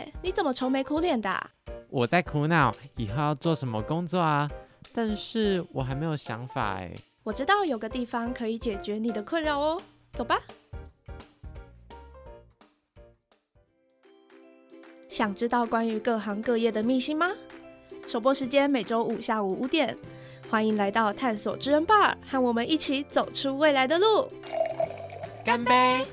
叶，你怎么愁眉苦脸的？我在苦恼以后要做什么工作啊，但是我还没有想法哎。我知道有个地方可以解决你的困扰哦，走吧。想知道关于各行各业的秘辛吗？首播时间每周五下午五点，欢迎来到探索知恩 bar，和我们一起走出未来的路。干杯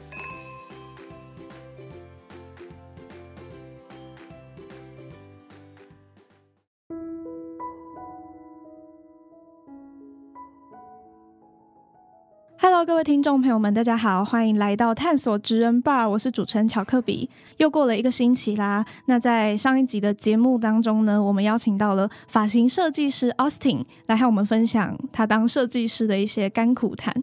各位听众朋友们，大家好，欢迎来到探索职人 bar，我是主持人巧克比。又过了一个星期啦，那在上一集的节目当中呢，我们邀请到了发型设计师 Austin 来和我们分享他当设计师的一些甘苦谈。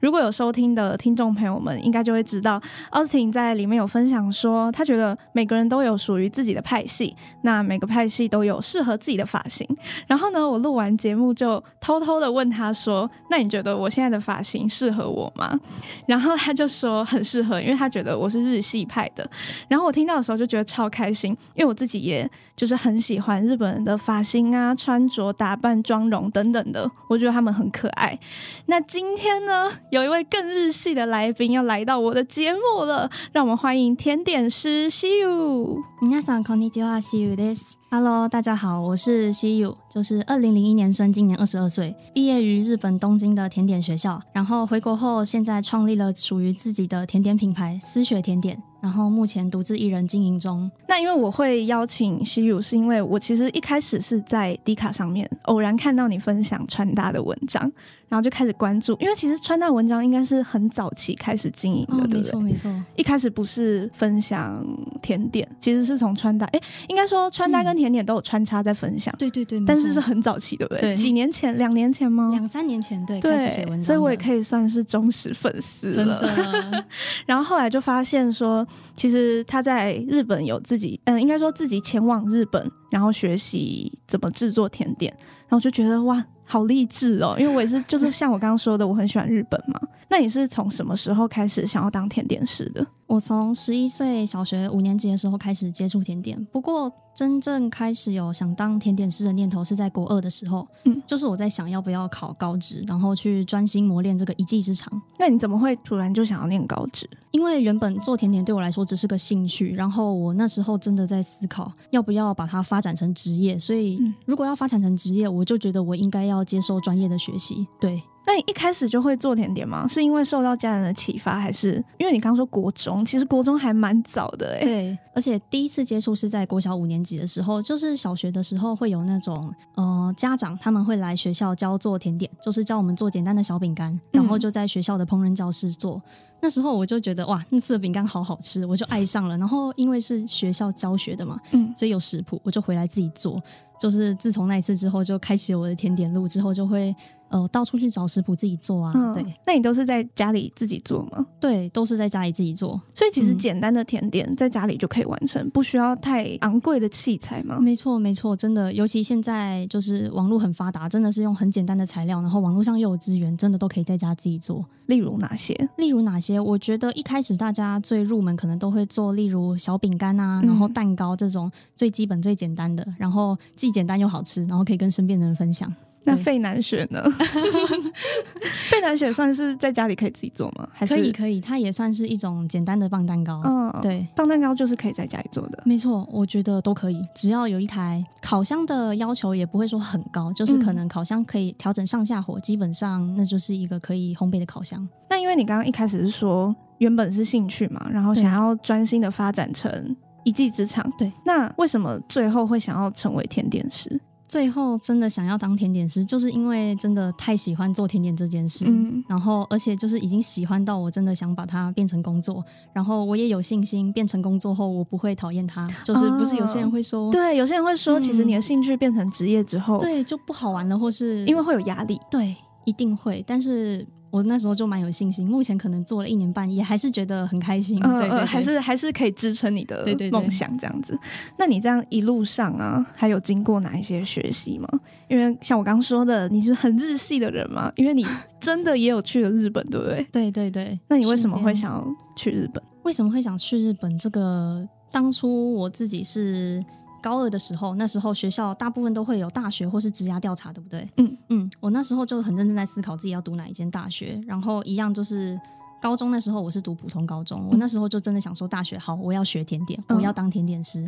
如果有收听的听众朋友们，应该就会知道，Austin 在里面有分享说，他觉得每个人都有属于自己的派系，那每个派系都有适合自己的发型。然后呢，我录完节目就偷偷的问他说：“那你觉得我现在的发型适合我吗？”然后他就说很适合，因为他觉得我是日系派的。然后我听到的时候就觉得超开心，因为我自己也就是很喜欢日本人的发型啊、穿着打扮、妆容等等的，我觉得他们很可爱。那今天呢，有一位更日系的来宾要来到我的节目了，让我们欢迎甜点师西柚。皆さんこんにちは、西柚です。 Hello，大家好，我是西柚，就是二零零一年生，今年二十二岁，毕业于日本东京的甜点学校，然后回国后，现在创立了属于自己的甜点品牌思雪甜点，然后目前独自一人经营中。那因为我会邀请西柚，是因为我其实一开始是在迪卡上面偶然看到你分享穿搭的文章，然后就开始关注。因为其实穿搭文章应该是很早期开始经营的，对不对？错没错，一开始不是分享甜点，其实是从穿搭。哎，应该说穿搭跟甜点都有穿插在分享，对对对，但是是很早期，对不对？对几年前，两年前吗？两三年前对开始写文章，所以我也可以算是忠实粉丝真了。的 然后后来就发现说，其实他在日本有自己，嗯，应该说自己前往日本，然后学习怎么制作甜点，然后就觉得哇，好励志哦！因为我也是，就是像我刚刚说的，我很喜欢日本嘛。那你是从什么时候开始想要当甜点师的？我从十一岁小学五年级的时候开始接触甜点，不过真正开始有想当甜点师的念头是在国二的时候，嗯就是我在想要不要考高职，然后去专心磨练这个一技之长。那你怎么会突然就想要念高职？因为原本做甜点对我来说只是个兴趣，然后我那时候真的在思考要不要把它发展成职业，所以嗯如果要发展成职业，我就觉得我应该要接受专业的学习。对，那你一开始就会做甜点吗？是因为受到家人的启发，还是因为你刚说国中？其实国中还蛮早的哎、对，而且第一次接触是在国小五年级的时候，就是小学的时候会有那种呃家长他们会来学校教做甜点，就是教我们做简单的小饼干，然后就在学校的烹饪教室做。那时候我就觉得哇，那次的饼干好好吃，我就爱上了。然后因为是学校教学的嘛，嗯所以有食谱，我就回来自己做。就是自从那一次之后，就开启了我的甜点路，之后就会呃到处去找食谱自己做啊。嗯，对那你都是在家里自己做吗？对，都是在家里自己做。所以其实嗯简单的甜点在家里就可以完成，不需要太昂贵的器材吗？没错，没错，真的，尤其现在就是网络很发达，真的是用很简单的材料，然后网络上又有资源，真的都可以在家自己做。例如哪些？例如哪些？我觉得一开始大家最入门可能都会做，例如小饼干啊，嗯然后蛋糕这种最基本、最简单的，然后既简单又好吃，然后可以跟身边的人分享。对那费南雪呢？费南雪算是在家里可以自己做吗？还是可以，可以，它也算是一种简单的棒蛋糕。嗯，，对，棒蛋糕就是可以在家里做的。没错，我觉得都可以，只要有一台烤箱的要求也不会说很高，就是可能烤箱可以调整上下火，基本上那就是一个可以烘焙的烤箱。那因为你刚刚一开始是说原本是兴趣嘛，然后想要专心的发展成一技之长。对，那为什么最后会想要成为甜点师？最后真的想要当甜点师，就是因为真的太喜欢做甜点这件事。嗯然后，而且就是已经喜欢到我真的想把它变成工作，然后我也有信心变成工作后我不会讨厌它。就是不是有些人会说，对，有些人会说，嗯其实你的兴趣变成职业之后，对就不好玩了，或是因为会有压力。对一定会，但是我那时候就蛮有信心，目前可能做了一年半，也还是觉得很开心。嗯对对还是还是可以支撑你的梦想这样子。那你这样一路上啊，还有经过哪一些学习吗？因为像我刚刚说的，你是很日系的人嘛，因为你 真的也有去了日本，对不对？对对对。那你为什么会想要去日本？为什么会想去日本？这个当初我自己是高二的时候，那时候学校大部分都会有大学或是职涯调查，对不对？嗯嗯，我那时候就很认真在思考自己要读哪一间大学，然后一样就是高中那时候我是读普通高中，我那时候就真的想说大学好，我要学甜点，嗯我要当甜点师。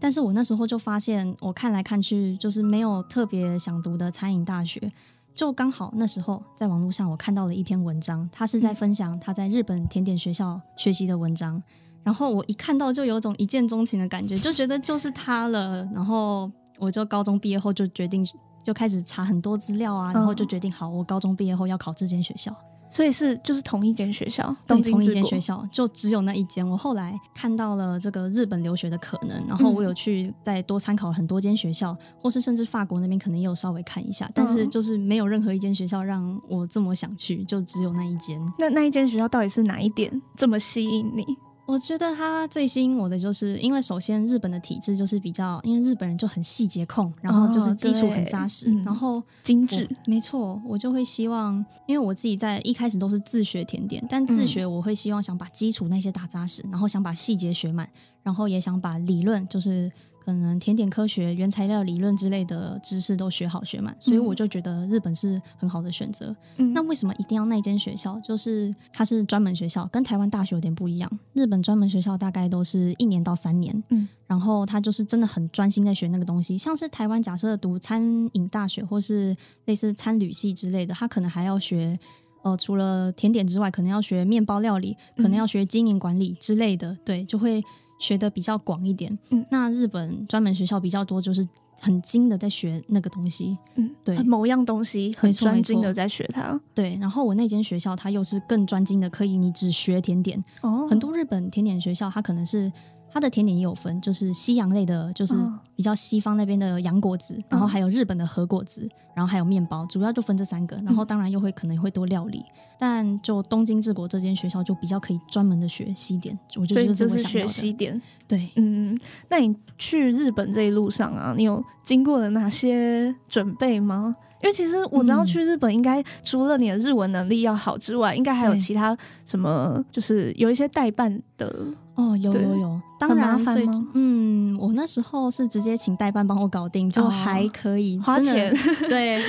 但是我那时候就发现，我看来看去就是没有特别想读的餐饮大学。就刚好那时候在网络上我看到了一篇文章，他是在分享他在日本甜点学校学习的文章。然后我一看到就有种一见钟情的感觉，就觉得就是他了。然后我就高中毕业后就决定就开始查很多资料啊，然后就决定好，我高中毕业后要考这间学校。所以是就是同一间学校，对，同一间学校，就只有那一间。我后来看到了这个日本留学的可能，然后我有去再多参考很多间学校，或是甚至法国那边可能也有稍微看一下，但是就是没有任何一间学校让我这么想去，就只有那一间。那那一间学校到底是哪一点这么吸引你？我觉得它最吸引我的，就是因为首先日本的体制就是比较，因为日本人就很细节控，然后就是基础很扎实，然后精致没错，我就会希望，因为我自己在一开始都是自学甜点，但自学我会希望想把基础那些打扎实，然后想把细节学满，然后也想把理论，就是可能甜点科学、原材料理论之类的知识都学好学满，所以我就觉得日本是很好的选择。嗯那为什么一定要那间学校？就是它是专门学校，跟台湾大学有点不一样。日本专门学校大概都是一年到三年，嗯，然后他就是真的很专心在学那个东西。像是台湾假设读餐饮大学或是类似餐旅系之类的，他可能还要学。呃，除了甜点之外，可能要学面包料理，可能要学经营管理之类的，对，就会学的比较广一点。嗯那日本专门学校比较多，就是很精的在学那个东西。嗯，对某样东西很专精的在学它。对，然后我那间学校它又是更专精的，可以你只学甜点。哦，很多日本甜点学校，它可能是它的甜点也有分，就是西洋类的，就是哦比较西方那边的洋果子，然后还有日本的和果子，然后还有面包，主要就分这三个。然后当然又会可能会多料理，但就东京治国这间学校就比较可以专门的学西点，我觉得这就是学西点。对。嗯，那你去日本这一路上啊，你有经过了哪些准备吗？因为其实我知道嗯去日本应该除了你的日文能力要好之外，应该还有其他什么，就是有一些代办的。哦，有有有，当然最嗯，我那时候是直接请代办帮我搞定，就哦还可以，花钱。对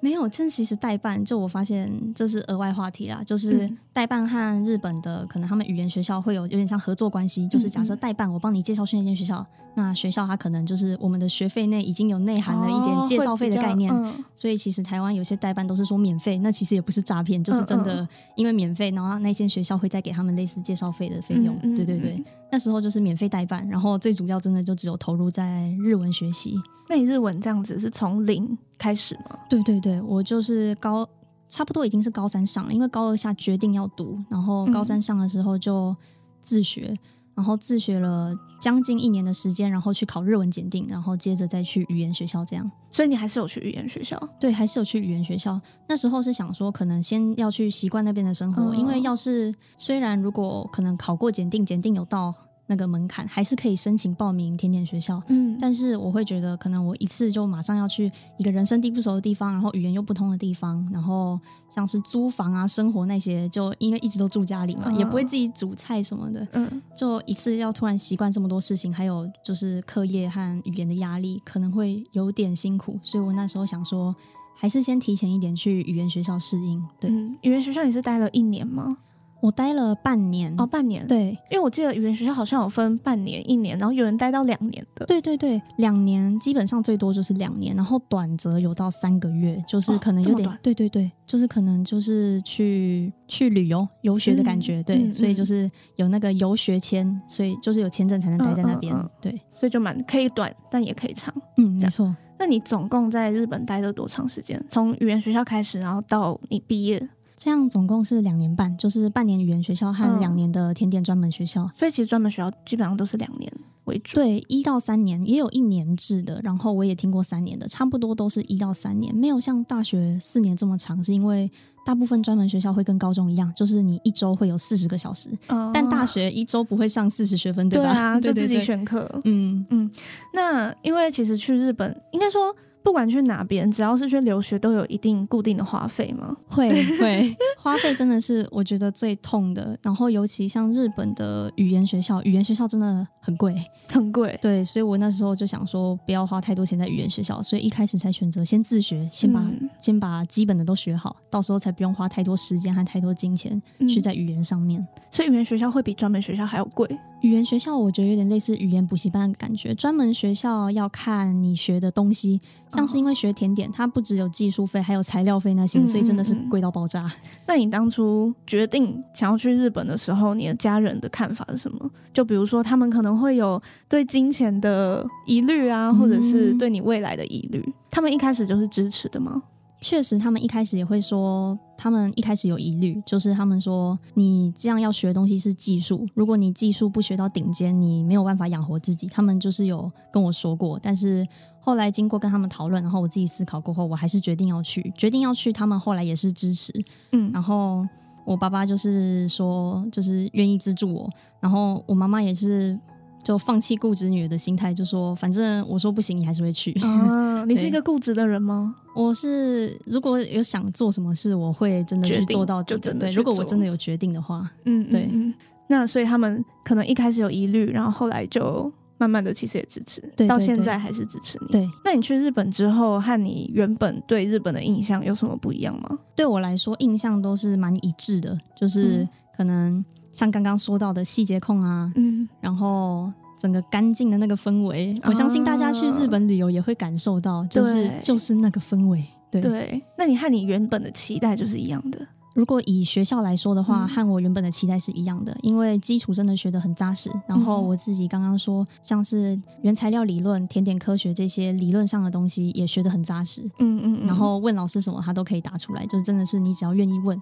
没有，这其实代办，就我发现这是额外话题啦，就是嗯。代办和日本的可能他们语言学校会有有点像合作关系，就是假设嗯。代办我帮你介绍去那间学校，那学校它可能就是我们的学费内已经有内含了一点哦介绍费的概念，所以其实台湾有些代办都是说免费，那其实也不是诈骗，就是真嗯的因为免费，然后那间学校会再给他们类似介绍费的费用。嗯嗯对对对，那时候就是免费代办，然后最主要真的就只有投入在日文学习。那你日文这样子是从零开始吗？对对对，我就是高差不多已经是高三上了，因为高二下决定要读，然后高三上的时候就自学。然后自学了将近一年的时间，然后去考日文检定，然后接着再去语言学校这样。所以你还是有去语言学校？对，还是有去语言学校。那时候是想说，可能先要去习惯那边的生活，嗯因为要是虽然如果可能考过检定，检定有到那个门槛，还是可以申请报名甜点学校。嗯，但是我会觉得，可能我一次就马上要去一个人生地不熟的地方，然后语言又不通的地方，然后像是租房啊、生活那些，就因为一直都住家里嘛，嗯也不会自己煮菜什么的，嗯就一次要突然习惯这么多事情，还有就是课业和语言的压力，可能会有点辛苦，所以我那时候想说，还是先提前一点去语言学校适应。对、嗯，语言学校你是待了一年吗？我待了半年，哦，半年。，对因为我记得语言学校好像有分半年、一年，然后有人待到两年的。对对对，两年基本上最多就是两年，然后短则有到三个月，就是哦可能有点、对对对，就是可能就是去去旅游游学的感觉，对，所以就是有那个游学签，所以就是有签证才能待在那边，对，所以就蛮可以短，但也可以长。嗯，没错。那你总共在日本待了多长时间？从语言学校开始，然后到你毕业，这样总共是两年半，就是半年语言学校和嗯两年的甜点专门学校。所以其实专门学校基本上都是两年为主。对，一到三年也有一年制的，然后我也听过三年的，差不多都是一到三年，没有像大学四年这么长，是因为大部分专门学校会跟高中一样，就是你一周会有四十个小时，哦但大学一周不会上四十学分，吧？对啊，就自己对对对选课。嗯嗯，那因为其实去日本，应该说不不管去哪边，只要是去留学，都有一定固定的花费吗？会 会，花费真的是我觉得最痛的。然后尤其像日本的语言学校，语言学校真的很贵，很贵。对，所以我那时候就想说，不要花太多钱在语言学校，所以一开始才选择先自学，先把、嗯先把基本的都学好，到时候才不用花太多时间和太多金钱去嗯在语言上面。所以语言学校会比专门学校还要贵。语言学校我觉得有点类似语言补习班的感觉，专门学校要看你学的东西，像是因为学甜点，它不只有技术费，还有材料费那些，嗯所以真的是贵到爆炸。那你当初决定想要去日本的时候，你的家人的看法是什么？就比如说，他们可能会有对金钱的疑虑啊，或者是嗯对你未来的疑虑，他们一开始就是支持的吗？确实，他们一开始也会说，他们一开始有疑虑，就是他们说你这样要学的东西是技术，如果你技术不学到顶尖，你没有办法养活自己。他们就是有跟我说过，但是后来经过跟他们讨论，然后我自己思考过后，我还是决定要去，决定要去。他们后来也是支持，嗯然后我爸爸就是说，就是愿意资助我，然后我妈妈也是就放弃固执女的心态，就说反正我说不行，你还是会去。啊，你是一个固执的人吗？我是如果有想做什么事，我会真的去做到底的。对，就真的去如果我真的有决定的话，嗯，对那所以他们可能一开始有疑虑，然后后来就慢慢的其实也支持，到现在还是支持你。对那你去日本之后，和你原本对日本的印象有什么不一样吗？对我来说印象都是蛮一致的，就是嗯可能像刚刚说到的细节控啊，嗯，然后。整个干净的那个氛围，我相信大家去日本旅游也会感受到，就是就是那个氛围。对，对。那你和你原本的期待就是一样的。如果以学校来说的话，嗯和我原本的期待是一样的，因为基础真的学得很扎实。然后嗯我自己刚刚说，像是原材料理论、甜点科学这些理论上的东西也学得很扎实。嗯嗯嗯然后问老师什么，他都可以答出来，就是真的是你只要愿意问，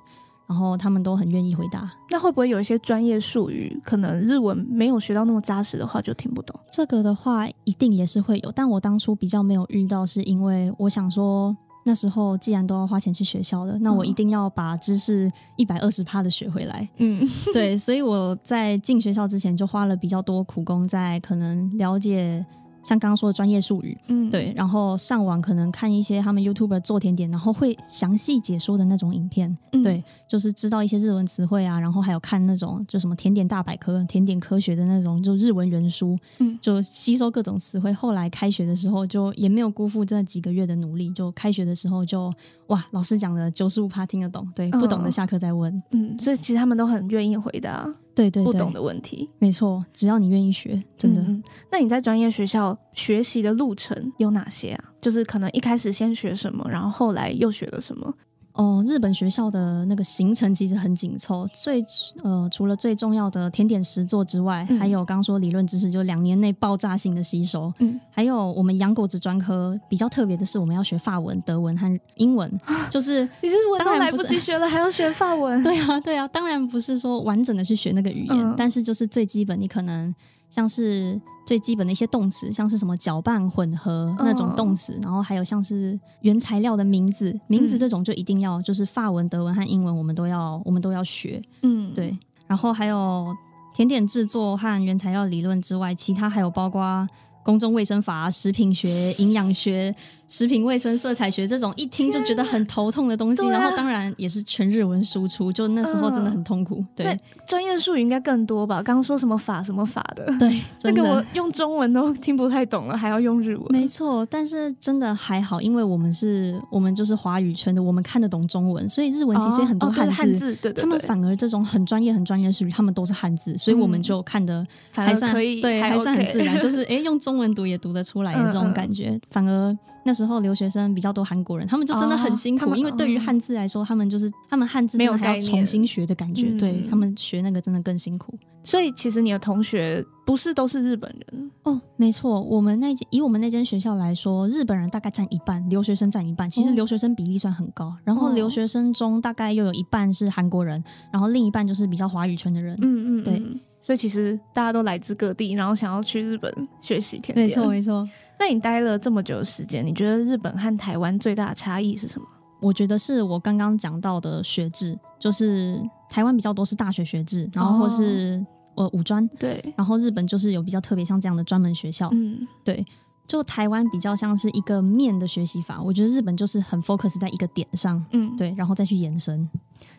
然后他们都很愿意回答。那会不会有一些专业术语，可能日文没有学到那么扎实的话，就听不懂？这个的话，一定也是会有，但我当初比较没有遇到，是因为我想说。那时候既然都要花钱去学校了，那我嗯一定要把知识一百二十趴的学回来。嗯对，所以我在进学校之前就花了比较多苦功，在可能了解像刚刚说的专业术语，嗯，对，然后上网可能看一些他们 YouTuber 做甜点，然后会详细解说的那种影片，嗯。对，就是知道一些日文词汇啊，然后还有看那种就什么甜点大百科、甜点科学的那种就日文原书，嗯。就吸收各种词汇。后来开学的时候就也没有辜负这几个月的努力，就开学的时候就哇，老师讲的九十五趴听得懂，对，不懂的嗯。下课再问，嗯，所以其实他们都很愿意回答对对对，不懂的问题。没错，只要你愿意学，真的。那你在专业学校学习的路程有哪些啊？就是可能一开始先学什么，然后后来又学了什么？哦，日本学校的那个行程其实很紧凑，最呃除了最重要的甜点实作之外，嗯还有刚说理论知识，就两年内爆炸性的吸收。嗯，还有我们洋果子专科比较特别的是，我们要学法文、德文和英文，就是你是文都来不及学了，还要学法文？对啊，对啊，当然不是说完整的去学那个语言，嗯但是就是最基本，你可能像是最基本的一些动词，像是什么搅拌、混合那种动词，然后还有像是原材料的名字，名字嗯这种就一定要，就是法文、德文和英文我们都要，我们都要学。嗯，对，然后还有甜点制作和原材料理论之外，其他还有包括。公众卫生法、食品学、营养学、食品卫生、色彩学这种一听就觉得很头痛的东西，啊然后当然也是全日文输出，就那时候真的很痛苦。对对专业术语应该更多吧？刚刚说什么法什么法的，对，那真的个我用中文都听不太懂了，还要用日文。没错，但是真的还好，因为我们是我们就是华语圈的，我们看得懂中文，所以日文其实很多哦哦对汉字。对对对，他们反而这种很专业、很专业的术语，他们都是汉字，所以我们嗯就看得还算而可以，对，还还算很自然，就是诶，用中文读也读得出来的 这种嗯嗯感觉。反而那时候留学生比较多韩国人，他们就真的很辛苦，哦因为对于嗯汉字来说，他们就是他们汉字没有真的还要重新学的感觉，嗯对他们学那个真的更辛苦。所以其实你的同学不是都是日本人，哦，没错，我们那间以我们那间学校来说，日本人大概占一半，留学生占一半。其实哦留学生比例算很高，然后哦留学生中大概又有一半是韩国人，然后另一半就是比较华语圈的人。嗯嗯，对嗯。所以其实大家都来自各地，然后想要去日本学习甜点。没错，没错。那你待了这么久的时间，你觉得日本和台湾最大的差异是什么？我觉得是我刚刚讲到的学制，就是台湾比较多是大学学制，然后或是、呃五专，对，然后日本就是有比较特别像这样的专门学校。嗯对就台湾比较像是一个面的学习法，我觉得日本就是很 focus 在一个点上，嗯，对，然后再去延伸。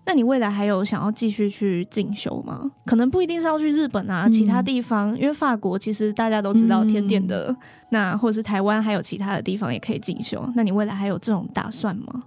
那你未来还有想要继续去进修吗？可能不一定是要去日本啊，嗯其他地方，因为法国其实大家都知道嗯甜点的，那或者是台湾还有其他的地方也可以进修。那你未来还有这种打算吗？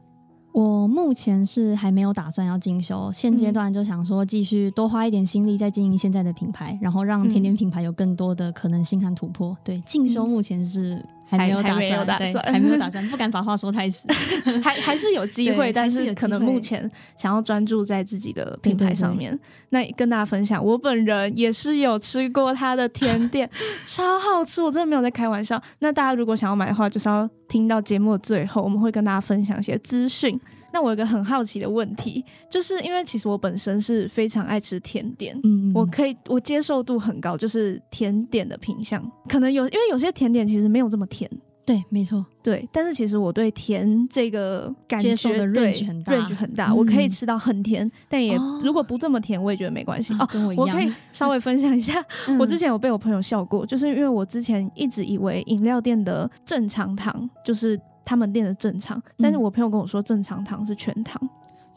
我目前是还没有打算要进修，现阶段就想说继续多花一点心力在经营现在的品牌，然后让甜点品牌有更多的可能性和突破。对，进修目前是还没有打还还没有算，对打算还没有打算，不敢把话说太死。还还是有机会，但是可能目前想要专注在自己的品牌上面。那跟大家分享，我本人也是有吃过它的甜点，超好吃，我真的没有在开玩笑。那大家如果想要买的话，就是要听到节目的最后，我们会跟大家分享一些资讯。那我有个很好奇的问题，就是因为其实我本身是非常爱吃甜点，嗯，我可以我接受度很高，就是甜点的品相，可能有因为有些甜点其实没有这么甜。对，没错，对，但是其实我对甜这个感觉的对 range 很大 range 很大，嗯我可以吃到很甜，但也、哦如果不这么甜，我也觉得没关系。哦，跟我一样。我可以稍微分享一下，嗯我之前有被我朋友笑过，就是因为我之前一直以为饮料店的正常糖就是他们店的正常，但是嗯我朋友跟我说正常糖是全糖。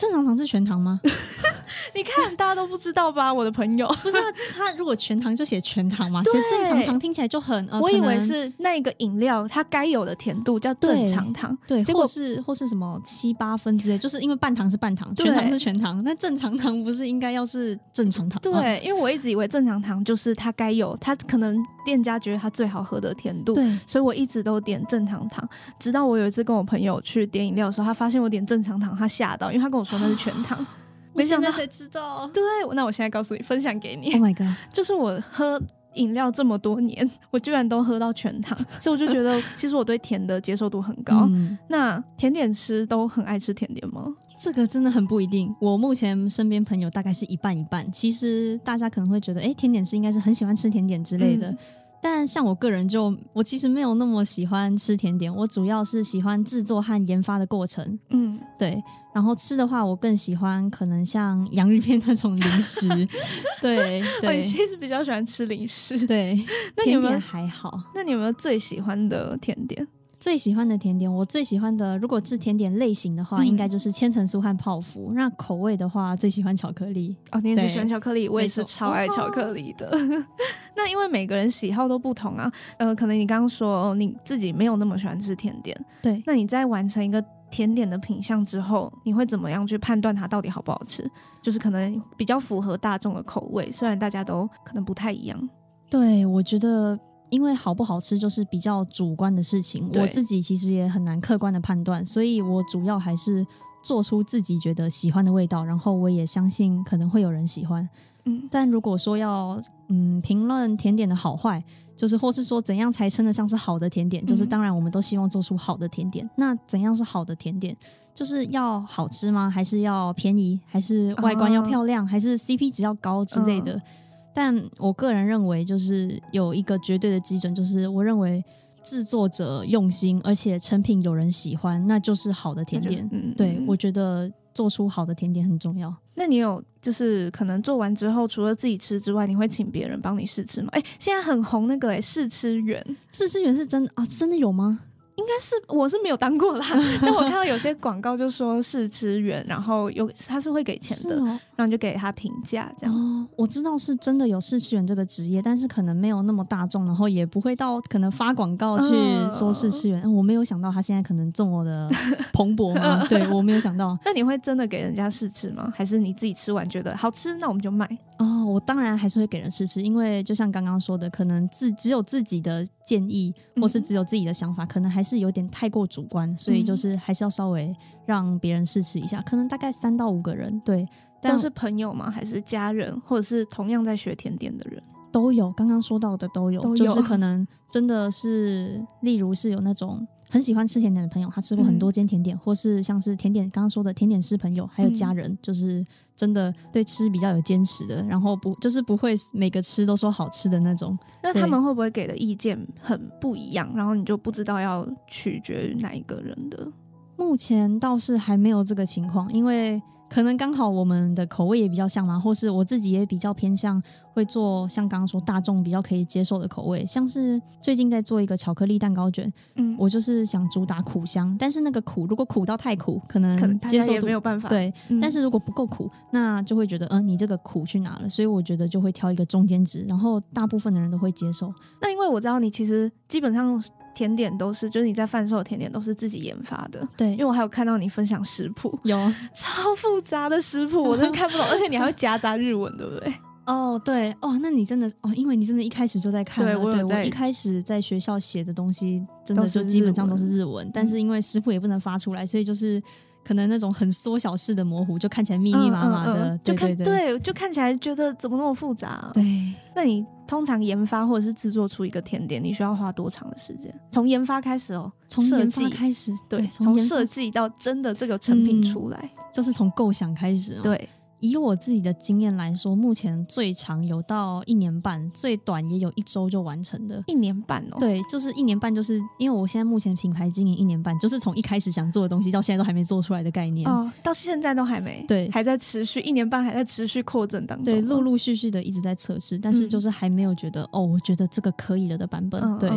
正常糖是全糖吗？你看，大家都不知道吧？我的朋友，不是他，如果全糖就写全糖嘛，其实正常糖听起来就很呃，我以为是那个饮料它该有的甜度叫正常糖，对，结果或是或是什么七八分之类，就是因为半糖是半糖，对全糖是全糖，那正常糖不是应该要是正常糖吗？对，因为我一直以为正常糖就是它该有，它可能店家觉得它最好喝的甜度，对，所以我一直都点正常糖。直到我有一次跟我朋友去点饮料的时候，他发现我点正常糖，他吓到，因为他跟我说那是全糖。没想到现在才知道。对，那我现在告诉你，分享给你 Oh，my god！就是我喝饮料这么多年，我居然都喝到全糖，所以我就觉得 其实我对甜的接受度很高。嗯，那甜点吃都很爱吃甜点吗？这个真的很不一定。我目前身边朋友大概是一半一半。其实大家可能会觉得，哎，甜点师应该是很喜欢吃甜点之类的。嗯但像我个人就，我其实没有那么喜欢吃甜点，我主要是喜欢制作和研发的过程。嗯，对，然后吃的话，我更喜欢可能像 洋芋片那种零食。对 哦对你其实比较喜欢吃零食。对，那你有没有还好。那你有没有最喜欢的甜点？最喜欢的甜点，我最喜欢的，如果是甜点类型的话，嗯应该就是千层酥和泡芙。那口味的话，最喜欢巧克力。哦，你也是喜欢巧克力，我也是超爱巧克力的。那因为每个人喜好都不同啊，呃，可能你刚刚说哦你自己没有那么喜欢吃甜点，对，那你在完成一个甜点的品相之后，你会怎么样去判断它到底好不好吃？就是可能比较符合大众的口味，虽然大家都可能不太一样。对，我觉得。因为好不好吃就是比较主观的事情，我自己其实也很难客观的判断，所以我主要还是做出自己觉得喜欢的味道，然后我也相信可能会有人喜欢。嗯，但如果说要嗯评论甜点的好坏，就是或是说怎样才称得上是好的甜点，就是嗯当然我们都希望做出好的甜点。那怎样是好的甜点？就是要好吃吗？还是要便宜？还是外观要哦漂亮？还是 CP 值要高之类的？但我个人认为，就是有一个绝对的基准，就是我认为制作者用心，而且成品有人喜欢，那就是好的甜那就是点。嗯，对嗯我觉得做出好的甜点很重要。那你有就是可能做完之后，除了自己吃之外，你会请别人帮你试吃吗？哎、现在很红那个哎、试吃员，试吃员是真的啊？真的有吗？应该是我是没有当过啦，但我看到有些广告就说试吃员，然后有他是会给钱的，哦，然后你就给他评价这样。哦，我知道是真的有试吃员这个职业，但是可能没有那么大众，然后也不会到可能发广告去嗯说试吃员。嗯我没有想到他现在可能这么的 蓬勃吗？对我没有想到。那你会真的给人家试吃吗？还是你自己吃完觉得好吃，那我们就卖？哦，我当然还是会给人试吃，因为就像刚刚说的，可能自只有自己的建议，或是嗯只有自己的想法，可能还是有点太过主观，所以就是还是要稍微让别人试吃一下，可能大概三到五个人，对，但是朋友吗？还是家人，或者是同样在学甜点的人？都有，刚刚说到的都有，都有就是可能真的是，例如是有那种很喜欢吃甜点的朋友，他吃过很多间甜点，或是像是甜点刚刚说的甜点师朋友，还有家人，就是真的对吃比较有坚持的，然后不就是不会每个吃都说好吃的那种。那他们会不会给的意见很不一样？然后你就不知道要取决于哪一个人的？目前倒是还没有这个情况，因为可能刚好我们的口味也比较像嘛，或是我自己也比较偏向会做像刚刚说大众比较可以接受的口味，像是最近在做一个巧克力蛋糕卷，嗯，我就是想主打苦香，但是那个苦如果苦到太苦，可能可能大家也接受度没有办法。对，嗯，但是如果不够苦，那就会觉得，嗯、你这个苦去哪了？所以我觉得就会挑一个中间值，然后大部分的人都会接受。那因为我知道你其实基本上甜点都是，就是你在贩售的甜点都是自己研发的。对。因为，我还有看到你分享食谱，有。超复杂的食谱，我真的看不懂，而且你还会夹杂日文，对不对？哦，对。哦，那你真的哦，因为你真的一开始就在看了，对对我有在。一开始在学校写的东西，真的就基本上都日文是日文，但是因为食谱也不能发出来，所以就是可能那种很缩小式的模糊，就看起来密密麻麻的，嗯嗯嗯就看对对就看起来觉得怎么那么复杂。啊、对。那你通常研发或者是制作出一个甜点，你需要花多长的时间？从研发开始哦，设从设计。开始，对，从设计到真的这个成品嗯出来，就是从构想开始、哦，对，以我自己的经验来说，目前最长有到一年半，最短也有一周就完成的。一年半哦。，对，就是一年半，就是因为我现在目前品牌经营一年半，就是从一开始想做的东西到现在都还没做出来的概念。哦，到现在都还没，对还在持续，一年半还在持续扩增当中。对，陆陆续续的一直在测试，但是嗯就是还没有觉得、哦，我觉得这个可以了的版本。对，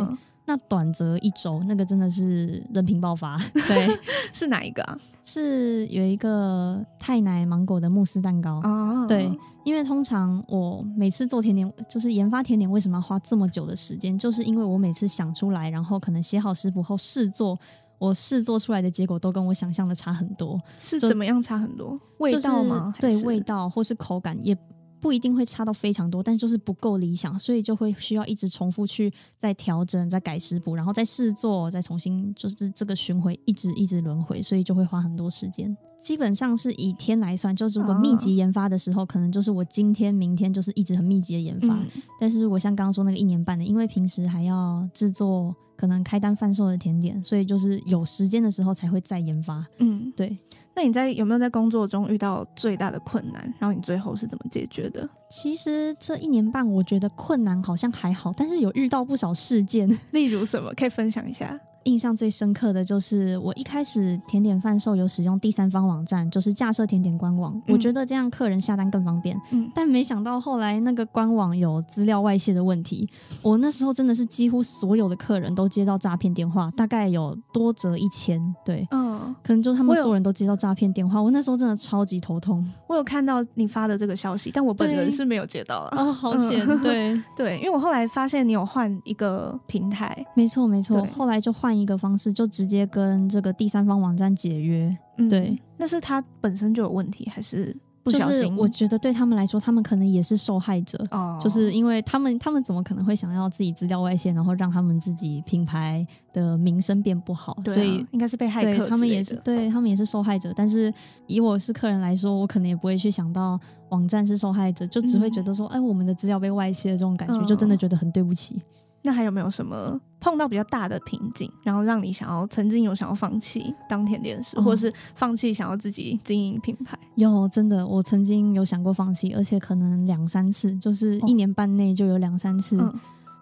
那短则一周，那个真的是人品爆发。对，是哪一个啊？是有一个太奶芒果的慕斯蛋糕。哦，对，因为通常我每次做甜点，就是研发甜点，为什么要花这么久的时间？就是因为我每次想出来，然后可能写好食谱后试做，我试做出来的结果都跟我想象的差很多。是怎么样差很多？味道吗？就是、对，味道或是口感也不一定会差到非常多，但是就是不够理想，所以就会需要一直重复去再调整、再改食谱，然后再试做，再重新就是这个巡回一直一直轮回，所以就会花很多时间。基本上是以天来算，就是如果密集研发的时候，可能就是我今天、明天就是一直很密集的研发。嗯但是如果像刚刚说那个一年半的，因为平时还要制作可能开单贩售的甜点，所以就是有时间的时候才会再研发。嗯，对，那你在有没有在工作中遇到最大的困难？然后你最后是怎么解决的？其实这一年半，我觉得困难好像还好，但是有遇到不少事件。例如什么？可以分享一下？印象最深刻的就是我一开始甜点贩售有使用第三方网站，就是架设甜点官网，嗯我觉得这样客人下单更方便。嗯，但没想到后来那个官网有资料外泄的问题，我那时候真的是几乎所有的客人都接到诈骗电话，大概有多折一千，对，嗯，可能就他们所有人都接到诈骗电话，我那时候真的超级头痛。我有看到你发的这个消息，但我本人是没有接到啊。哦，好险，对。对，因为我后来发现你有换一个平台，没错，没错对。后来就换一个方式，就直接跟这个第三方网站解约。嗯对，那是他本身就有问题，还是不就是小心？我觉得对他们来说，他们可能也是受害者，哦，就是因为他们他们怎么可能会想要自己资料外泄，然后让他们自己品牌的名声变不好？对啊所以应该是被害客他们也是对他们也是受害者。但是以我是客人来说，我可能也不会去想到网站是受害者，就只会觉得说，哎，我们的资料被外泄的这种感觉，嗯就真的觉得很对不起。那还有没有什么碰到比较大的瓶颈，然后让你想要曾经有想要放弃当甜点师，哦或者是放弃想要自己经营品牌？有真的，我曾经有想过放弃，而且可能两三次，就是一年半内就有两三次。嗯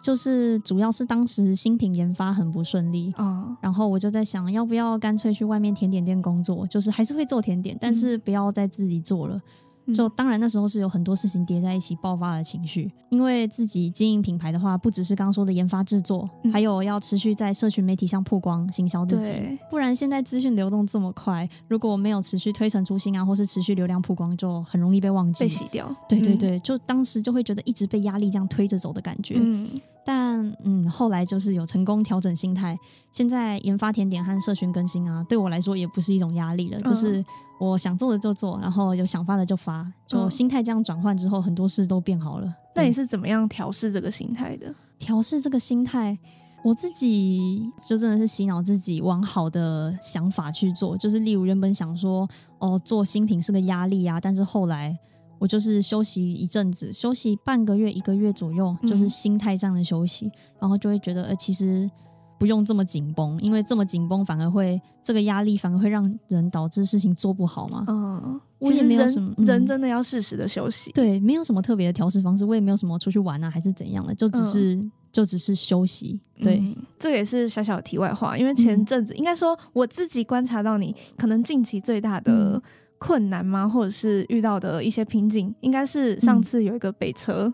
就是主要是当时新品研发很不顺利，哦，然后我就在想，要不要干脆去外面甜点店工作，就是还是会做甜点，但是不要再自己做了。嗯就当然那时候是有很多事情叠在一起爆发的情绪，因为自己经营品牌的话，不只是刚刚说的研发制作，嗯还有要持续在社群媒体上曝光、行销自己对。不然现在资讯流动这么快，如果没有持续推陈出新啊，或是持续流量曝光，就很容易被忘记被。洗掉。嗯，对对对，就当时就会觉得一直被压力这样推着走的感觉。嗯，但嗯，后来就是有成功调整心态，现在研发甜点和社群更新啊，对我来说也不是一种压力了，就是我想做的就做，然后有想发的就发，就嗯心态这样转换之后，很多事都变好了。对那你是怎么样调试这个心态的？调试这个心态，我自己就真的是洗脑自己往好的想法去做，就是例如原本想说哦，做新品是个压力啊，但是后来。我就是休息一阵子，休息半个月、一个月左右，嗯就是心态上的休息，然后就会觉得，呃，其实不用这么紧绷，因为这么紧绷反而会这个压力反而会让人导致事情做不好嘛。嗯，其实人没有什么嗯人真的要适时的休息。对，没有什么特别的调试方式，我也没有什么出去玩啊，还是怎样的，就只是、就只是休息。对，嗯这个也是小小的题外话，因为前嗯阵子、应该说我自己观察到你可能近期最大的嗯困难吗？或者是遇到的一些瓶颈？应该是上次有一个北车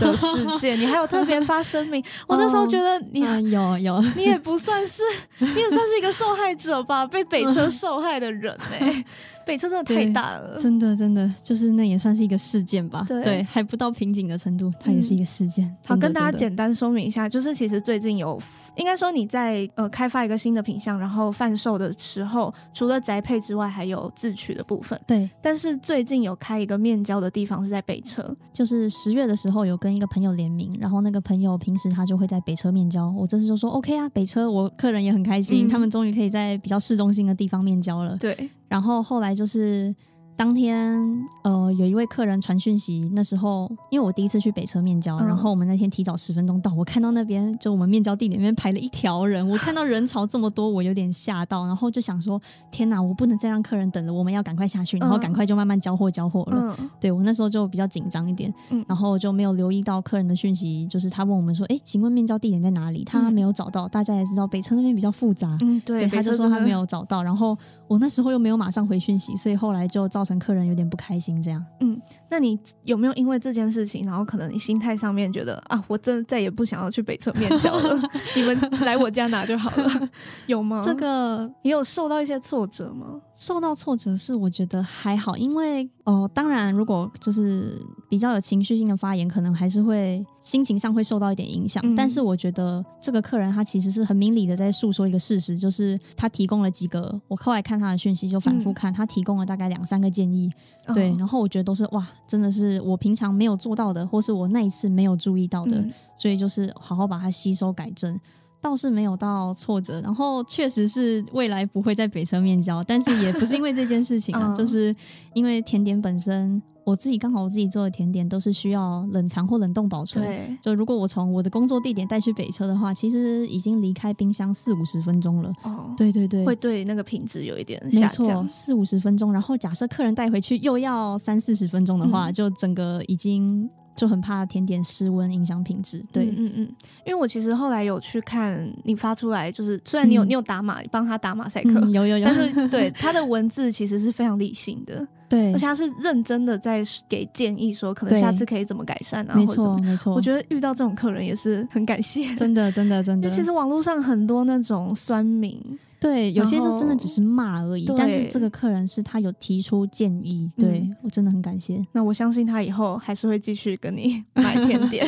的事件，你还有特别发声明。我那时候觉得 你、嗯有有，你也不算是，你也算是一个受害者吧，被北车受害的人哎、北车真的太大了。真的真的就是那也算是一个事件吧。对还不到瓶颈的程度，它也是一个事件。好，跟大家简单说明一下，就是其实最近有，应该说你在呃开发一个新的品相，然后贩售的时候，除了宅配之外，还有自取的部分。对，但是最近有开一个面交的地方是在北车，就是十月的时候有跟一个朋友联名，然后那个朋友平时他就会在北车面交，我这次就说 OK 啊，北车我客人也很开心，嗯他们终于可以在比较市中心的地方面交了。对，然后后来就是当天，呃，有一位客人传讯息，那时候因为我第一次去北车面交，嗯然后我们那天提早十分钟到，我看到那边就我们面交地点那边排了一条人，我看到人潮这么多，我有点吓到，然后就想说，天哪，我不能再让客人等了，我们要赶快下去，然后嗯赶快就慢慢交货交货了。嗯对我那时候就比较紧张一点，嗯然后就没有留意到客人的讯息，就是他问我们说，哎，请问面交地点在哪里？他嗯没有找到，大家也知道北车那边比较复杂，嗯，对，对，他就说他没，有找到，然后我那时候又没有马上回讯息，所以后来就造成客人有点不开心，这样。嗯那你有没有因为这件事情，然后可能你心态上面觉得啊，我真的再也不想要去北侧面交了，你们来我家拿就好了，有吗？这个你有受到一些挫折吗？受到挫折是我觉得还好，因为哦、当然如果就是比较有情绪性的发言，可能还是会心情上会受到一点影响。嗯但是我觉得这个客人他其实是很明理的在诉说一个事实，就是他提供了几个，我后来看他的讯息就反复嗯看，他提供了大概两三个建议，对，哦然后我觉得都是哇，真的是我平常没有做到的，或是我那一次没有注意到的，嗯所以就是好好把它吸收改正。倒是没有到挫折，然后确实是未来不会在北车面交，但是也不是因为这件事情啊，嗯就是因为甜点本身，我自己刚好我自己做的甜点都是需要冷藏或冷冻保存。对，就如果我从我的工作地点带去北车的话，其实已经离开冰箱四五十分钟了。哦，对对对，会对那个品质有一点没错，下降。四五十分钟。然后假设客人带回去又要三四十分钟的话，嗯就整个已经就很怕甜点失温影响品质。对，嗯嗯嗯，因为我其实后来有去看你发出来，就是虽然你有、嗯你有打码，帮他打马赛克，嗯，有有有，但是 对他的文字其实是非常理性的，对而且，他是认真的在给建议，说可能下次可以怎么改善啊，没。错没错。我觉得遇到这种客人也是很感谢。真的真的真的，因为其实网络上很多那种酸民，对有些然就真的只是骂而已，对但是这个客人是他有提出建议，对、嗯我真的很感谢。那我相信他以后还是会继续跟你 买甜点。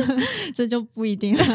这就不一定了。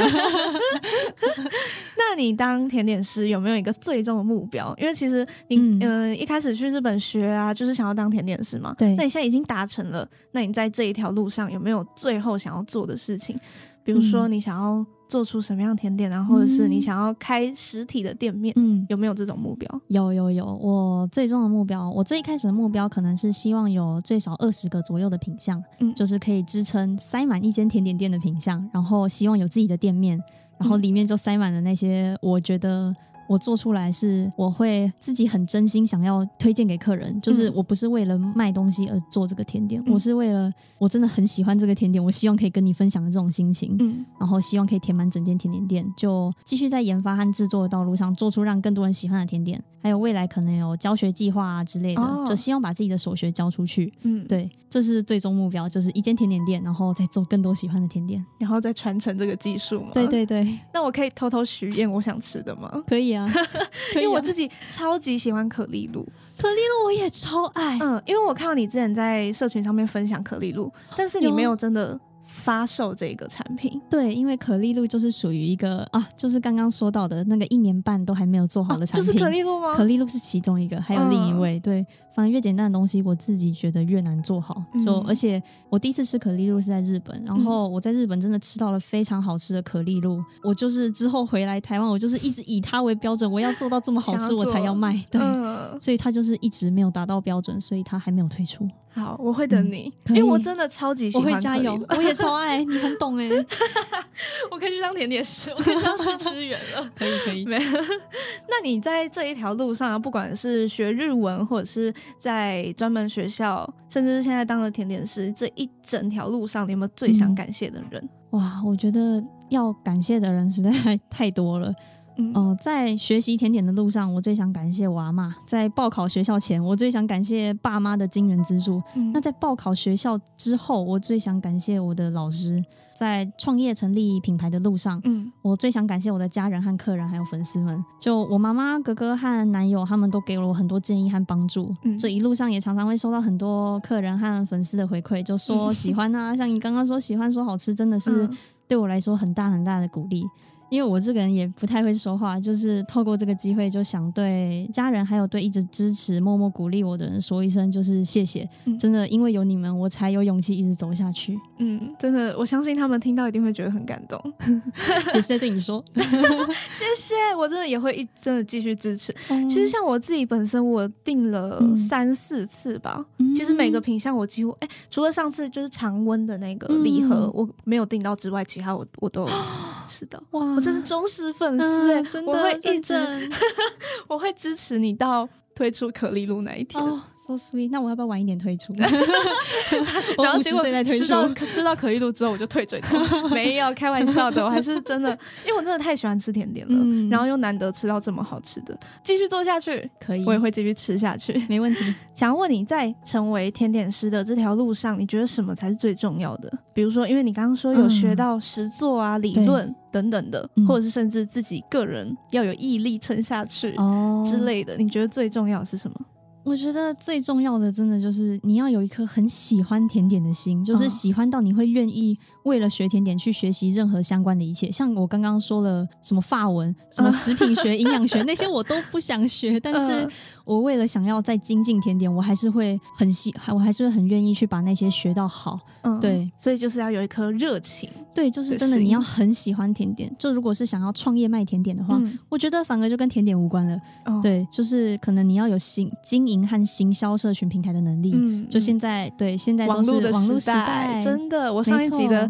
那你当甜点师有没有一个最终的目标？因为其实你嗯、嗯呃一开始去日本学啊，就是想要当甜点师嘛。对那你现在已经达成了，那你在这一条路上有没有最后想要做的事情？比如说嗯你想要做出什么样甜点啊，或者是你嗯想要开实体的店面，嗯，有没有这种目标？有有有，我最终的目标，我最一开始的目标可能是希望有最少二十个左右的品相，嗯就是可以支撑塞满一间甜点店的品相，然后希望有自己的店面，然后嗯里面就塞满了那些我觉得。我做出来是我会自己很真心想要推荐给客人，就是嗯我不是为了卖东西而做这个甜点，嗯我是为了我真的很喜欢这个甜点，我希望可以跟你分享的这种心情。嗯然后希望可以填满整间甜点店，就继续在研发和制作的道路上做出让更多人喜欢的甜点，还有未来可能有教学计划啊之类的，哦就希望把自己的所学教出去。嗯，。对，这是最终目标，就是一间甜点店，然后再做更多喜欢的甜点。然后再传承这个技术嘛。对。对对，那我可以偷偷许愿我想吃的吗？可以啊，以啊因为我自己超级喜欢可丽露，可丽露我也超爱，嗯，因为我看到你之前在社群上面分享可丽露，但是你没有真的发售这个产品，对，因为可丽露就是属于一个啊，就是刚刚说到的那个一年半都还没有做好的产品，哦就是可丽露吗？可丽露是其中一个，还有另一嗯位。对，反正越简单的东西，我自己觉得越难做好。就嗯而且我第一次吃可丽露是在日本，然后我在日本真的吃到了非常好吃的可丽露。我就是之后回来台湾，我就是一直以它为标准，我要做到这么好吃我才要卖。对。嗯，所以它就是一直没有达到标准，所以它还没有推出。好，我会等你，因为我真的超级喜我欢会加油我也超 爱，你很懂哎。我可以去当甜点师，我可以去当试吃员了。可以可以。没有，那你在这一条路上啊，不管是学日文，或者是在专门学校，甚至是现在当了甜点师，这一整条路上，你有没有最想嗯感谢的人？哇，我觉得要感谢的人实在太太多了。嗯呃，在学习甜点的路上，我最想感谢我阿妈。在报考学校前，我最想感谢爸妈的惊人资助。嗯那在报考学校之后，我最想感谢我的老师。在创业成立品牌的路上，嗯我最想感谢我的家人和客人，还有粉丝们。就我妈妈、哥哥和男友，他们都给了我很多建议和帮助。嗯这一路上也常常会收到很多客人和粉丝的回馈，就说嗯喜欢啊，像你刚刚说喜欢，说好吃，真的是嗯对我来说很大很大的鼓励。因为我这个人也不太会说话，就是透过这个机会，就想对家人还有对一直支持、默默鼓励我的人说一声，就是谢谢。嗯真的，因为有你们，我才有勇气一直走下去。嗯，真的，我相信他们听到一定会觉得很感动。也是在对你说，谢谢，我真的也会一真的继续支持。其实像我自己本身，我订了嗯三四次吧。嗯其实每个品相我几乎哎、除了上次就是常温的那个礼盒、嗯我没有订到之外，其他我我都有吃到。哇，我真是忠实粉丝哎、嗯真的，我会一真直的 我会支持你到推出可丽露那一天。哦，so sweet。那我要不要晚一点推出？然后结果岁再推出。吃到吃到可丽露之后，我就退追踪，没有开玩笑的，我还是真的，因为我真的太喜欢吃甜点了，嗯然后又难得吃到这么好吃的，继续做下去，可以，我也会继续吃下去。没问题。想要问你在成为甜点师的这条路上，你觉得什么才是最重要的？比如说，因为你刚刚说有学到实作啊、理论等等的，嗯或者是甚至自己个人要有毅力撑下去哦之类的，你觉得最重要的是什么？我觉得最重要的，真的就是你要有一颗很喜欢甜点的心，就是嗯。喜欢到你会愿意为了学甜点去学习任何相关的一切。像我刚刚说了什么法文、什么食品学、营养学那些，我都不想学，但是嗯我为了想要再精进甜点，我还是会很喜，我还是会很愿意去把那些学到好。嗯，对，所以就是要有一颗热情。对，就是真的，你要很喜欢甜点。就如果是想要创业卖甜点的话，嗯，我觉得反而就跟甜点无关了。哦，对，就是可能你要有行经营和行销社群平台的能力。嗯，就现在，对，现在都是网络的网络时代，真的。我上一集的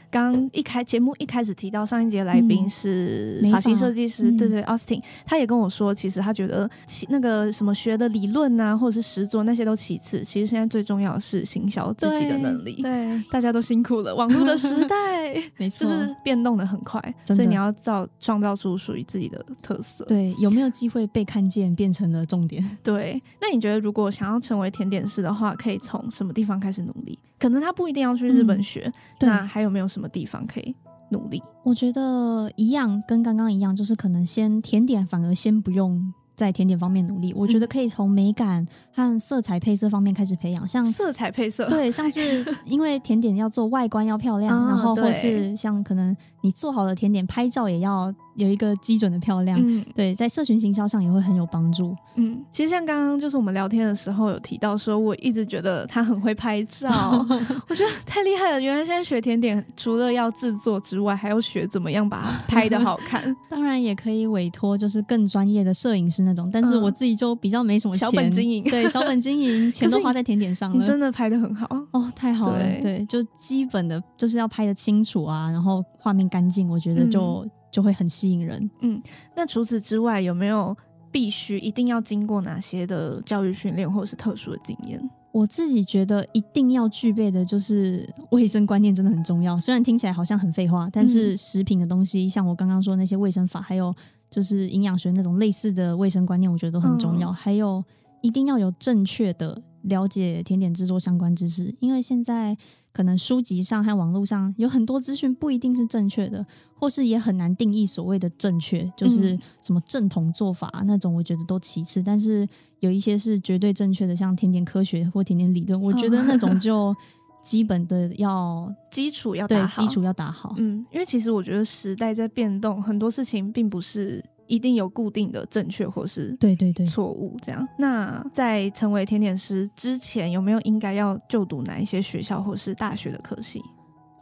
刚一开节目一开始提到，上一节来宾嗯。是美发型设计师，嗯。对对，Austin，他也跟我说，其实他觉得其那个什么学的理论啊，或者是实作那些都其次，其实现在最重要的是行销自己的能力。对，大家都辛苦了，网络的时代。没错，就是变动的很快，所以你要造创造出属于自己的特色。对，有没有机会被看见变成了重点？对，那你觉得如果想要成为甜点师的话，可以从什么地方开始努力？可能他不一定要去日本嗯。学，对。那还有没有什么地方可以努力？我觉得一样，跟刚刚一样，就是可能先甜点反而先不用在甜点方面努力，我觉得嗯。可以从美感和色彩配色方面开始培养，像色彩配色，对，像是因为甜点要做外观要漂亮，啊然后或是像可能你做好的甜点拍照也要有一个基准的漂亮。嗯对，在社群行销上也会很有帮助。嗯，其实像刚刚就是我们聊天的时候有提到说，我一直觉得他很会拍照，我觉得太厉害了。原来现在学甜点除了要制作之外，还要学怎么样把它拍的好看，当然也可以委托就是更专业的摄影师那种，但是嗯我自己就比较没什么钱，小本经营对，小本经营，钱都花在甜点上了。你真的拍的很好。哦，太好了，对对，就基本的就是要拍的清楚啊，然后画面干净，我觉得就、就会很吸引人。嗯那除此之外，有没有必须一定要经过哪些的教育训练或者是特殊的经验？我自己觉得一定要具备的就是卫生观念，真的很重要。虽然听起来好像很废话，但是食品的东西，像我刚刚说那些卫生法，还有就是营养学那种类似的卫生观念，我觉得都很重要。嗯还有一定要有正确的了解甜点制作相关知识，因为现在可能书籍上和网络上有很多资讯不一定是正确的，或是也很难定义所谓的正确，就是嗯什么正统做法、那种，我觉得都其次。但是有一些是绝对正确的，像甜点科学或甜点理论，我觉得那种就 基本的要基础要对打好，基础要打好。嗯，因为其实我觉得时代在变动，很多事情并不是一定有固定的正确或是对对对，错误这样。那在成为甜点师之前，有没有应该要就读哪一些学校或是大学的科系？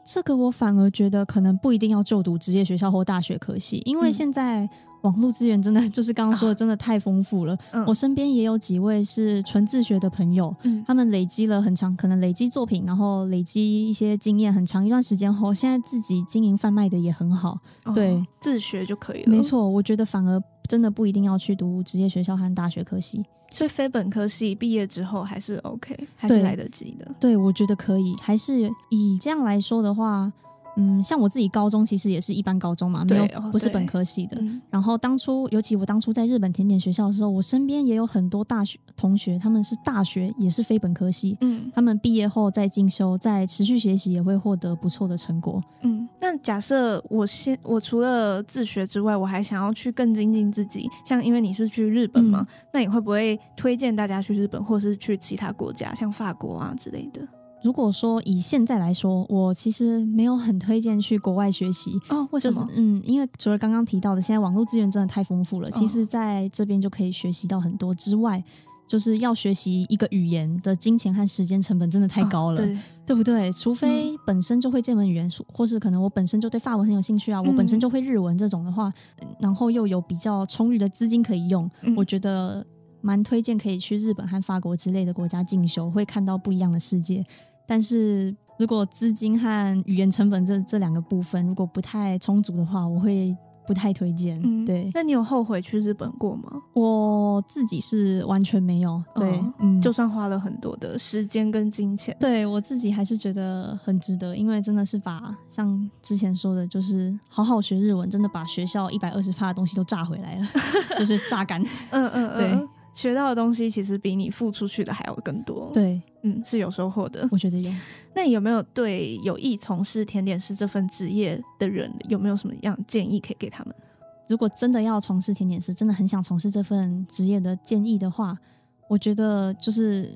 这个我反而觉得可能不一定要就读职业学校或大学科系，因为嗯现在网络资源真的就是刚刚说的，真的太丰富了。嗯我身边也有几位是纯自学的朋友，嗯他们累积了很长，可能累积作品，然后累积一些经验，很长一段时间后，现在自己经营贩卖的也很好。对哦自学就可以了。没，错，我觉得反而真的不一定要去读职业学校和大学科系。所以非本科系毕业之后还是 OK，还是来得及的。对，我觉得可以。还是以这样来说的话，嗯，像我自己高中其实也是一般高中嘛，没有哦不是本科系的。嗯然后当初，尤其我当初在日本甜点学校的时候，我身边也有很多大学同学，他们是大学也是非本科系，嗯他们毕业后再进修，再持续学习，也会获得不错的成果。嗯。那假设我先，我除了自学之外，我还想要去更精进自己，像因为你是去日本嘛，那你会不会推荐大家去日本，或是去其他国家，像法国啊之类的？如果说以现在来说，我其实没有很推荐去国外学习，哦，为什就是么？嗯，因为除了刚刚提到的，现在网络资源真的太丰富了，哦其实在这边就可以学习到很多之外。就是要学习一个语言的金钱和时间成本真的太高了，哦对，对不对？除非本身就会这门语言，或是可能我本身就对法文很有兴趣啊，我本身就会日文这种的话，然后又有比较充裕的资金可以用，嗯我觉得蛮推荐可以去日本和法国之类的国家进修，会看到不一样的世界。但是如果资金和语言成本这这两个部分如果不太充足的话，我会不太推荐。嗯，对那你有后悔去日本过吗？我自己是完全没有，对，哦嗯，就算花了很多的时间跟金钱，对我自己还是觉得很值得，因为真的是把像之前说的，就是好好学日文，真的把学校一百二十趴的东西都炸回来了，就是榨干。嗯嗯对嗯，学到的东西其实比你付出去的还要更多。，对，嗯，是有收获的。我觉得有。那你有没有对有意从事甜点师这份职业的人，有没有什么样建议可以给他们？如果真的要从事甜点师，真的很想从事这份职业的建议的话，我觉得就是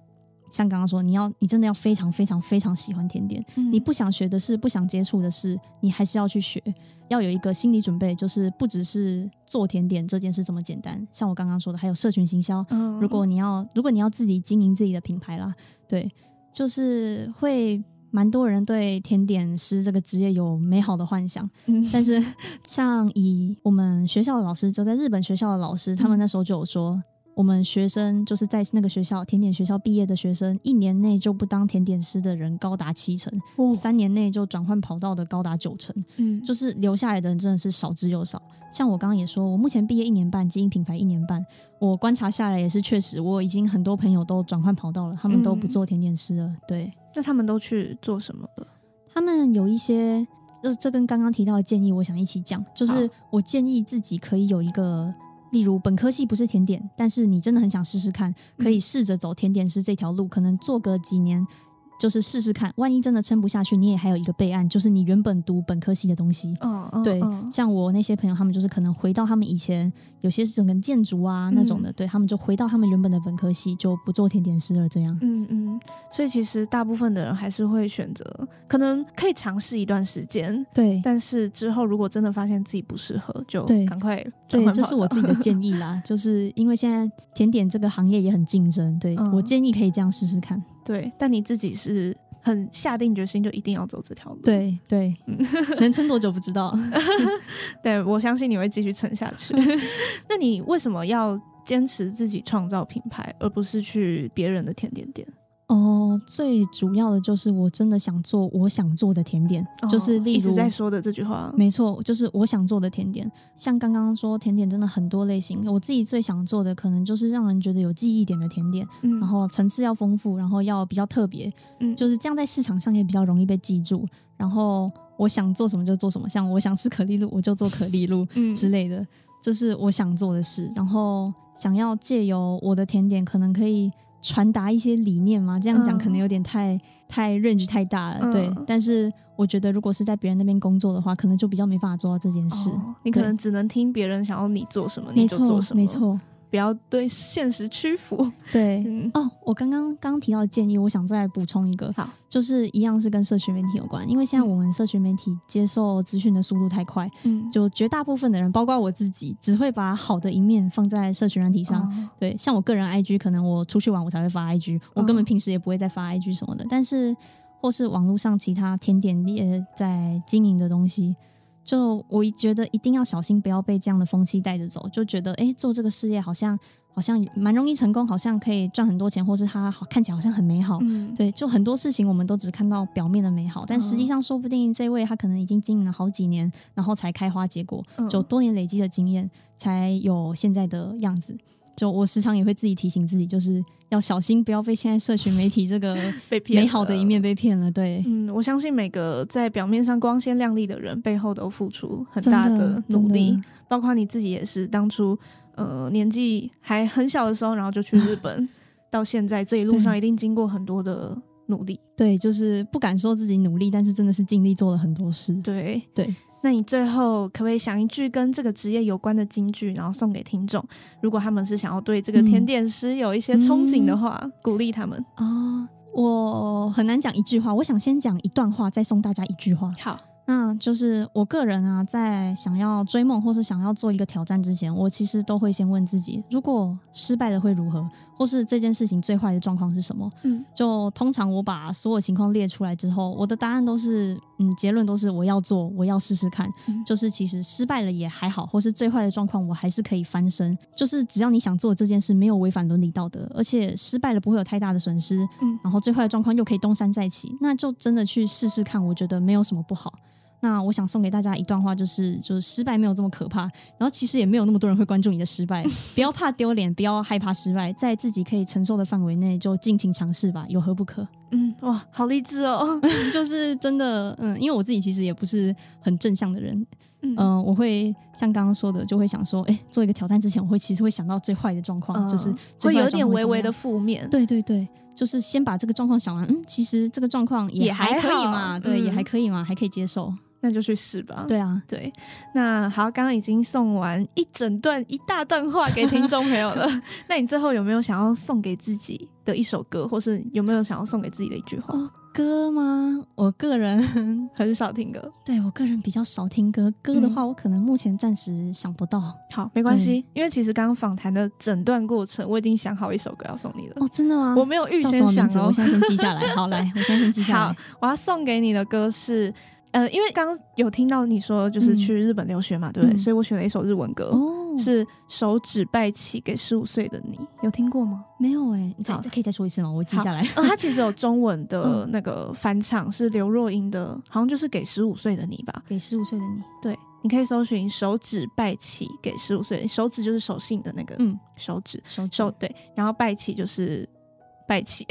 像刚刚说，你要你真的要非常非常非常喜欢甜点，你不想学的事，不想接触的事，你还是要去学，要有一个心理准备，就是不只是做甜点这件事这么简单。像我刚刚说的，还有社群行销。嗯如果你要，如果你要自己经营自己的品牌啦，对，就是会蛮多人对甜点师这个职业有美好的幻想，嗯但是像以我们学校的老师，就在日本学校的老师，他们那时候就有说。我们学生就是在那个学校甜点学校毕业的学生，一年内就不当甜点师的人高达七成，哦三年内就转换跑道的高达九成，嗯就是留下来的人真的是少之又少。像我刚刚也说，我目前毕业一年半，经营品牌一年半，我观察下来也是确实，我已经很多朋友都转换跑道了，他们都不嗯做甜点师了。对那他们都去做什么了？他们有一些，这这跟刚刚提到的建议，我想一起讲，就是我建议自己可以有一个。例如本科系不是甜点，但是你真的很想试试看，可以试着走甜点师这条路，可能做个几年，就是试试看。万一真的撑不下去，你也还有一个备案，就是你原本读本科系的东西。嗯，嗯对嗯，像我那些朋友，他们就是可能回到他们以前有些是整个建筑啊那种的，嗯对他们就回到他们原本的本科系，就不做甜点师了。这样，嗯嗯，所以其实大部分的人还是会选择，可能可以尝试一段时间，对但是之后如果真的发现自己不适合，就赶快转对，这是我自己的建议啦。就是因为现在甜点这个行业也很竞争，对、嗯我建议可以这样试试看。对，但你自己是很下定决心，就一定要走这条路。对对，嗯能撑多久不知道。对，我相信你会继续撑下去。那你为什么要坚持自己创造品牌，而不是去别人的甜点店？哦，最主要的就是我真的想做我想做的甜点，就是例哦一直如在说的这句话。没错，就是我想做的甜点。像刚刚说，甜点真的很多类型。我自己最想做的，可能就是让人觉得有记忆点的甜点，嗯然后层次要丰富，然后要比较特别，嗯就是这样，在市场上也比较容易被记住。然后我想做什么就做什么，像我想吃可丽露，我就做可丽露 嗯之类的，这是我想做的事。然后想要借由我的甜点，可能可以传达一些理念嘛？这样讲嗯可能有点太、太 range 太大了，嗯对。但是我觉得，如果是在别人那边工作的话，可能就比较没办法做到这件事。哦你可能只能听别人想要你做什么，你就做什，么。没，错，不要对现实屈服。对。嗯，哦，我刚刚刚刚提到的建议，我想再补充一个，好，就是一样是跟社群媒体有关，因为现在嗯我们社群媒体接受资讯的速度太快，嗯，就绝大部分的人，包括我自己，只会把好的一面放在社群软体上。哦对，像我个人 IG，可能我出去玩我才会发 IG，我根本哦平时也不会再发 IG 什么的。但是或是网络上其他甜点业在经营的东西，就我觉得一定要小心，不要被这样的风气带着走，就觉得诶，做这个事业好像好像蛮容易成功，好像可以赚很多钱，或是它好看起来好像很美好。嗯，对，就很多事情我们都只看到表面的美好，但实际上说不定这位他可能已经经营了好几年，然后才开花结果，嗯就多年累积的经验才有现在的样子。就我时常也会自己提醒自己，就是要小心，不要被现在社群媒体这个 被骗美好的一面。被骗了。对，嗯，我相信每个在表面上光鲜亮丽的人，背后都付出很大的的努力，包括你自己也是。当初呃年纪还很小的时候，然后就去日本，到现在这一路上一定经过很多的努力。对，就是不敢说自己努力，但是真的是尽力做了很多事。对对，那你最后可不可以想一句跟这个职业有关的金句，然后送给听众？如果他们是想要对这个甜点师有一些憧憬的话，鼓励他们。啊、我很难讲一句话，我想先讲一段话，再送大家一句话。好，那就是我个人啊，在想要追梦或是想要做一个挑战之前，我其实都会先问自己：如果失败了会如何，或是这件事情最坏的状况是什么？嗯，就通常我把所有情况列出来之后，我的答案都是，嗯，结论都是我要做，我要试试看。嗯就是其实失败了也还好，或是最坏的状况我还是可以翻身。就是只要你想做这件事，没有违反伦理道德，而且失败了不会有太大的损失，嗯然后最坏的状况又可以东山再起，那就真的去试试看，我觉得没有什么不好。那我想送给大家一段话，就是就是失败没有这么可怕，然后其实也没有那么多人会关注你的失败，不要怕丢脸，不要害怕失败，在自己可以承受的范围内就尽情尝试吧，有何不可？嗯，哇，好励志哦。就是真的，嗯，因为我自己其实也不是很正向的人，嗯嗯、我会像刚刚说的，就会想说，哎、做一个挑战之前，我会其实会想到最坏的状况，嗯就是会有点微微的负面。对对对，就是先把这个状况想完，嗯，其实这个状况也还可以嘛，对，嗯也还可以嘛，还可以接受。那就去试吧。对啊，对，那好，刚刚已经送完一整段一大段话给听众朋友了。那你最后有没有想要送给自己的一首歌，或是有没有想要送给自己的一句话？哦歌吗？我个人 很少听歌，对我个人比较少听歌，歌的话，我可能目前暂时想不到。好，没关系，因为其实刚刚访谈的整段过程，我已经想好一首歌要送你了。哦，真的吗？我没有预先想？哦我，现在先记下来。好，来，我现在先记下 来好。，我要送给你的歌是，呃，因为刚刚有听到你说就是嗯去日本留学嘛，对不对？嗯所以我选了一首日文歌，哦，是手指拜起给十五岁的你，有听过吗？没有哎，你再好可以再说一次吗？我记下来。呃，它其实有中文的嗯那个翻唱，是刘若英的，好像就是给十五岁的你吧？给十五岁的你，对，你可以搜寻手指拜起给十五岁，手指就是手信的那个嗯，手指，手指手对，然后拜起就是拜起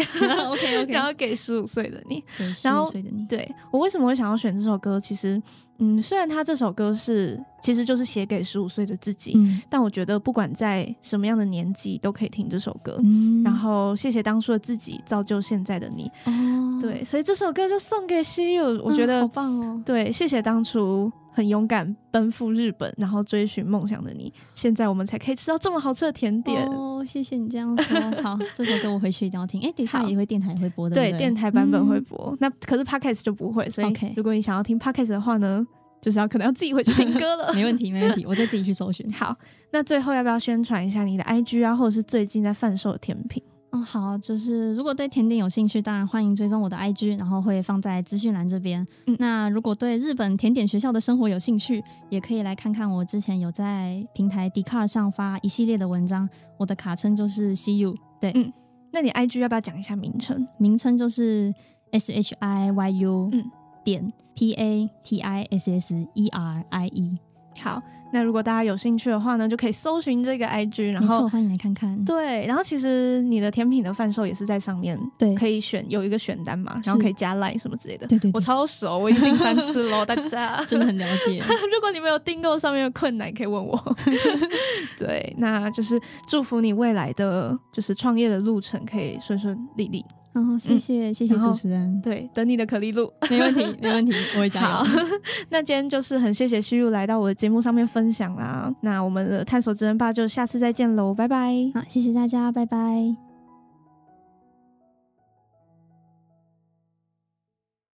，OK OK，然后给十五岁的你。十然后五岁的你，对我为什么会想要选这首歌？其实，嗯，虽然他这首歌是其实就是写给十五岁的自己，嗯但我觉得不管在什么样的年纪都可以听这首歌。嗯然后谢谢当初的自己，造就现在的你。哦，对，所以这首歌就送给西柚。我嗯觉得、好棒哦。对，谢谢当初很勇敢奔赴日本，然后追寻梦想的你。现在我们才可以吃到这么好吃的甜点。哦，谢谢你这样说。好，这首歌我回去一定要听。哎，等一下也会电台会播的，对，电台版本会嗯播，那可是 podcast 就不会。所以如果你想要听 podcast 的话呢，就是要可能要自己回去听歌了。没问题，没问题，我再自己去搜寻。好，那最后要不要宣传一下你的 IG 啊，或者是最近在贩售的甜品？嗯，好，就是如果对甜点有兴趣，当然欢迎追踪我的 IG，然后会放在资讯栏这边。嗯那如果对日本甜点学校的生活有兴趣，也可以来看看我之前有在平台 d 卡 c a r 上发一系列的文章，我的卡称就是 CU，对，嗯那你 IG 要不要讲一下名称？名称就是 S H I Y U 嗯点 P A T I S S E R I E，好，那如果大家有兴趣的话呢，就可以搜寻这个 IG，然，后欢迎来看看。对，然后其实你的甜品的贩售也是在上面，对可以选有一个选单嘛，然后可以加 line 什么之类的。对对对我超熟，我已经订三次喽，大家 真的很了解。如果你们有订购上面的困难，可以问我。对，那就是祝福你未来的就是创业的路程可以顺顺利利。然后谢谢、谢谢主持人，对，等你的可丽露。没问题没问题，我会加好油。，那今天就是很谢谢虚入来到我的节目上面分享啦。那我们的探索之人吧就下次再见喽，拜拜。好，谢谢大家，拜拜。